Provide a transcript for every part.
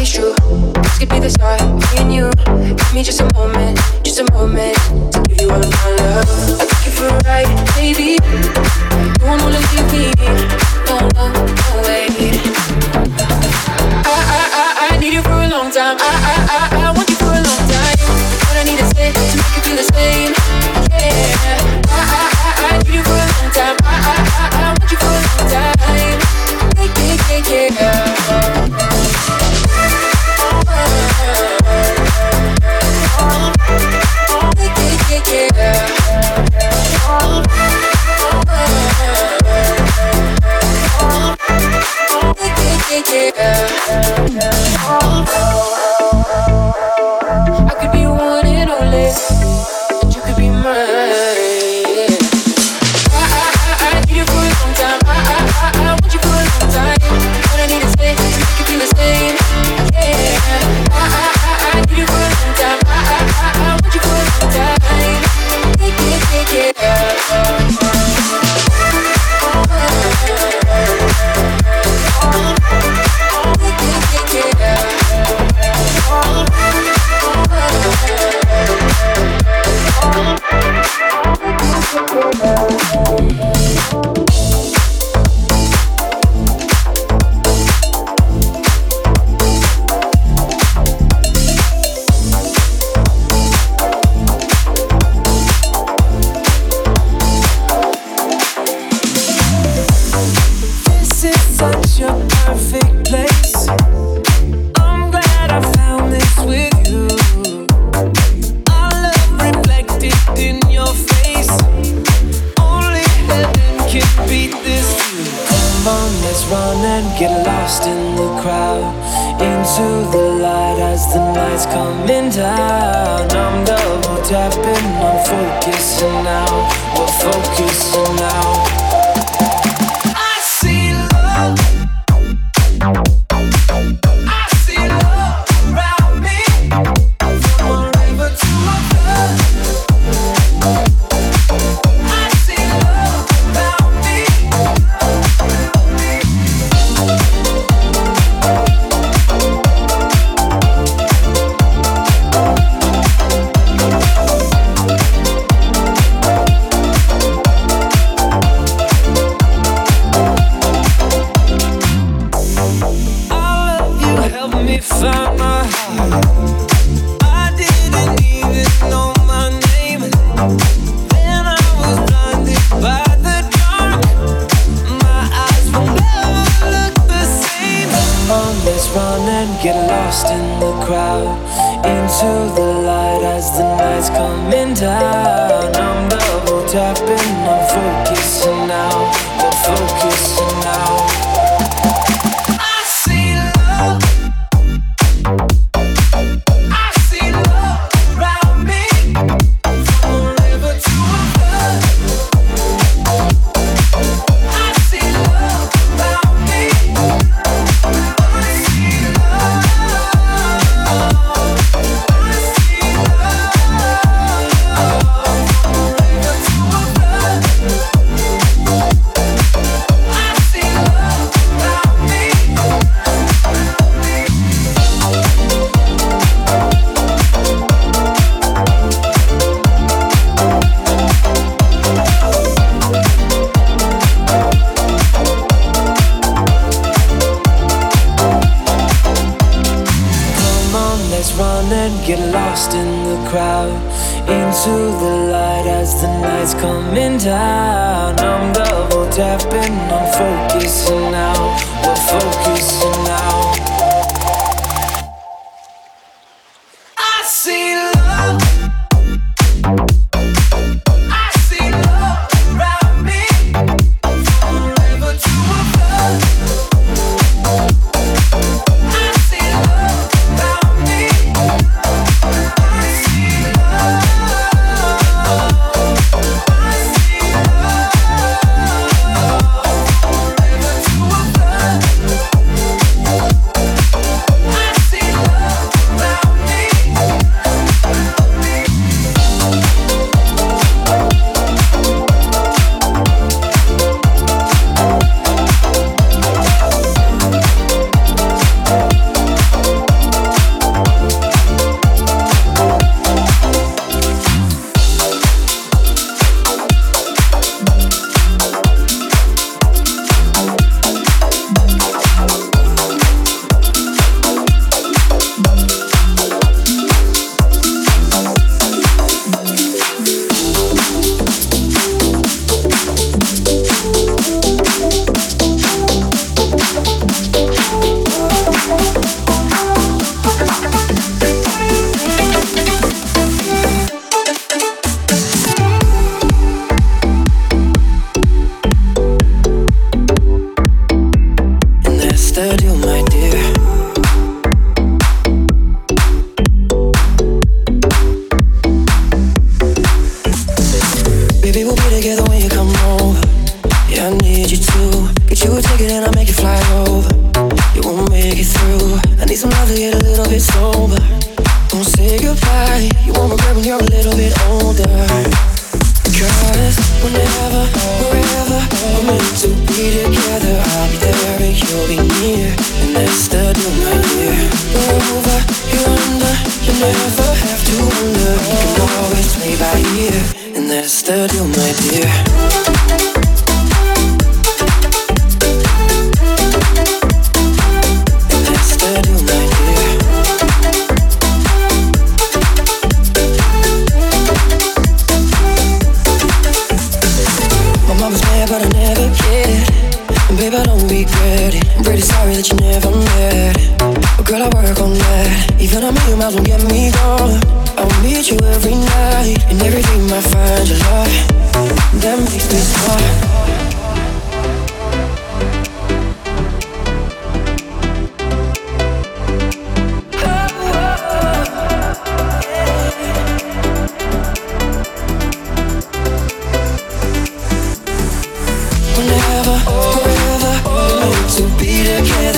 is true. This could be the start, between you. Give me just a moment, just a moment to give you all of my love. I took you for a ride, baby. You won't wanna leave me. No, no, no, way. I, I, I, I need you for a long time. I, I, I, I want you for a long time. What I need to say to make you feel the same. Yeah. I, I, I, I need you for a long time. I, I, I, I want you for a long time. Yeah, yeah, yeah, yeah.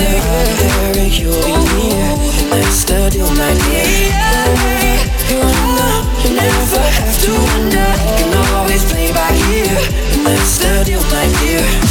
Derek, you'll be near. That's the deal, my dear. You you never have to wonder. You can always play by. That's the deal, my dear.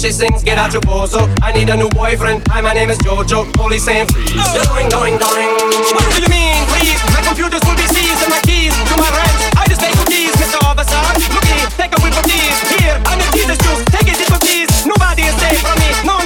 She sings, get out your bozo. I need a new boyfriend. Hi, my name is Jojo. Police saying freeze. Going, going, going. What do you mean, please? My computers will be seized and my keys to my ranch. I just make cookies, Mr. Officer. Look here, take a whiff of these. Here, I'm your Jesus juice. Take a sip of these. Nobody is safe from me. No,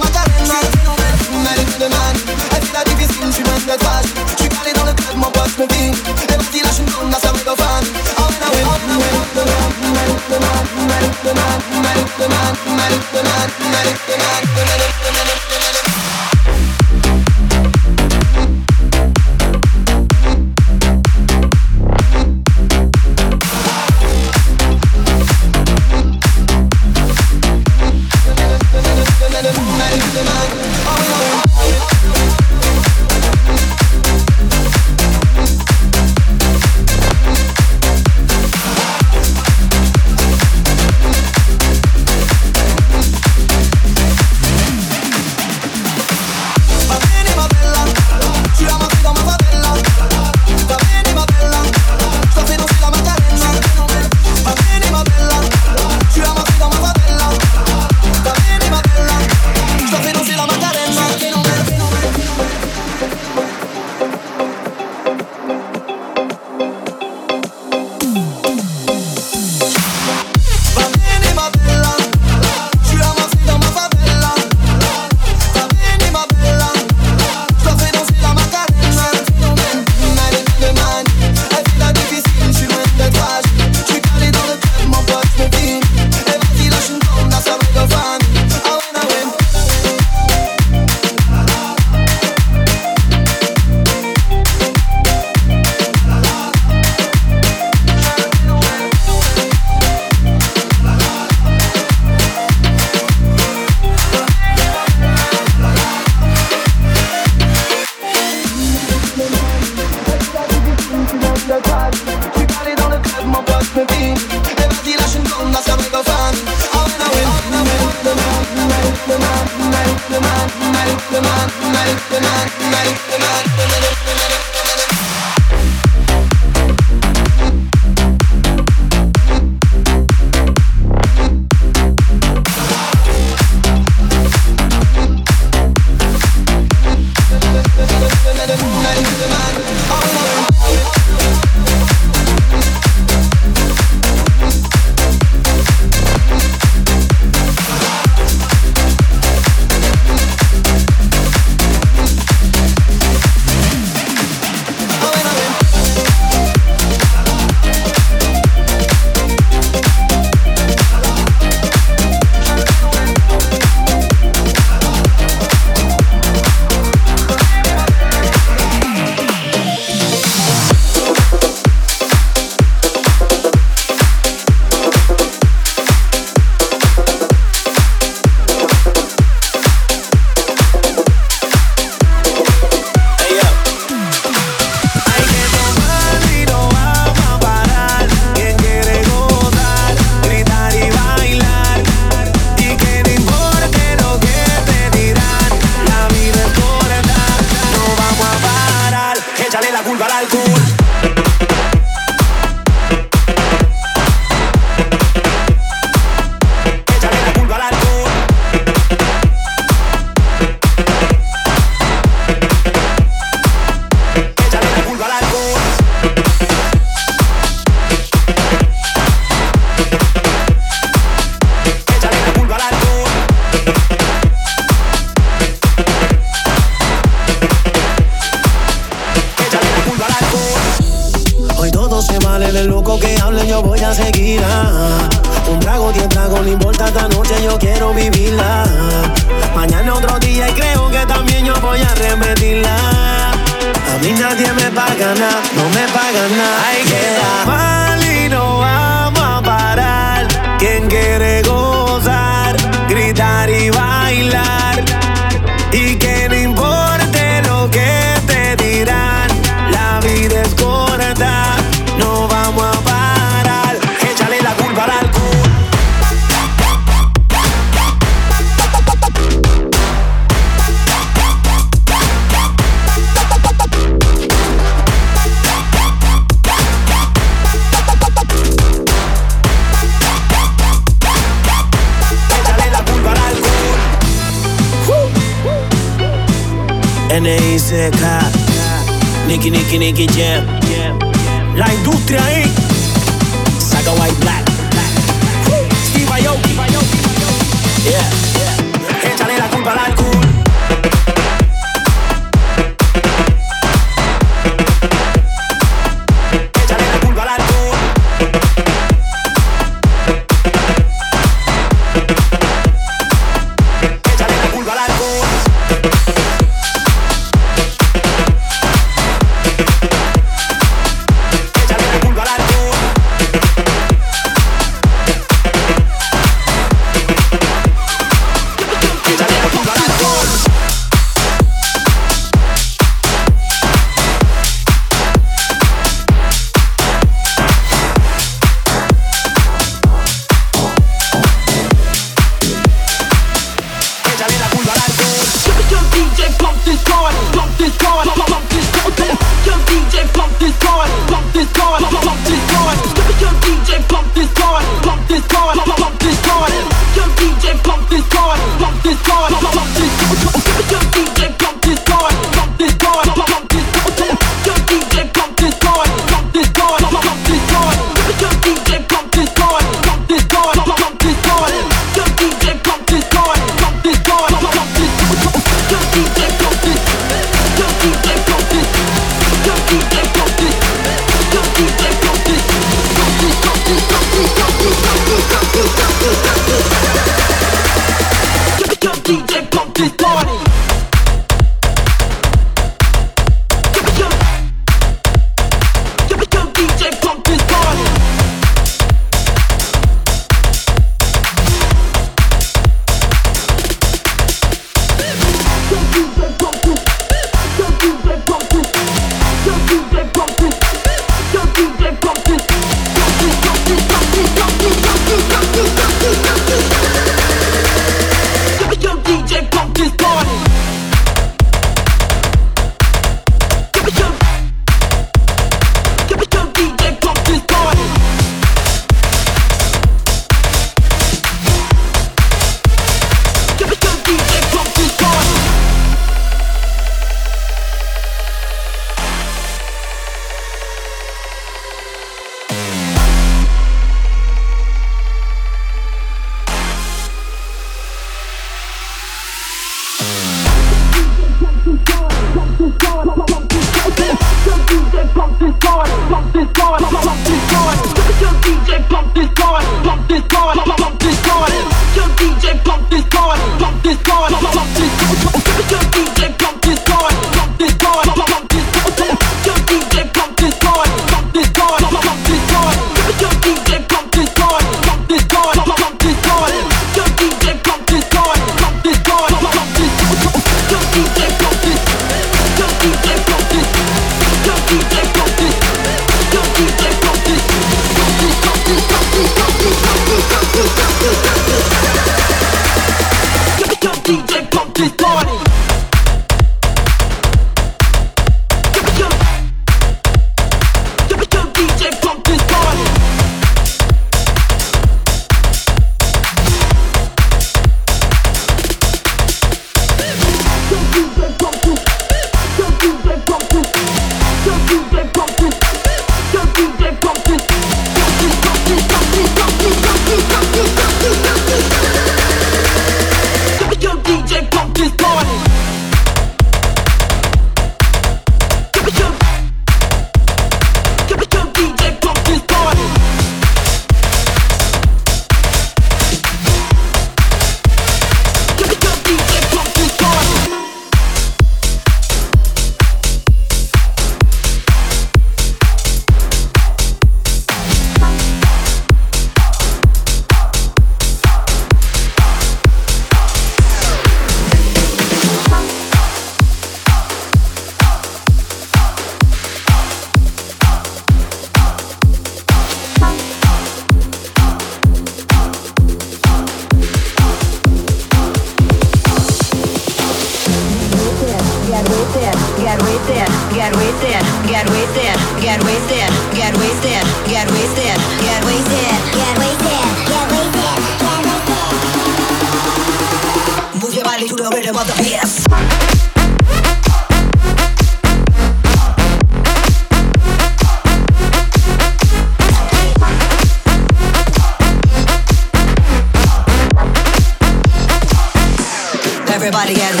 party at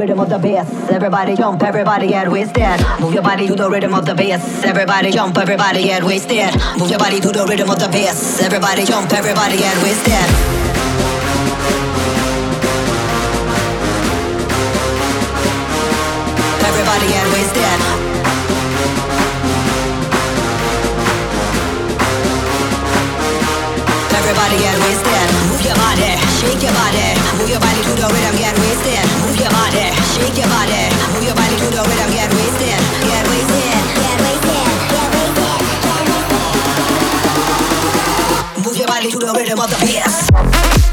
everybody jump, everybody get wasted. Move your body to the rhythm of the bass. Everybody jump, everybody get wasted. Move your body to the rhythm of the bass. Everybody jump, everybody get wasted. Everybody get wasted. Everybody get wasted. Move your body, shake your body. Move your body to the rhythm, get shake your body. Move your body to the rhythm, get wasted. Get wasted. Get wasted. Get wasted. Move your body to the rhythm of the bass.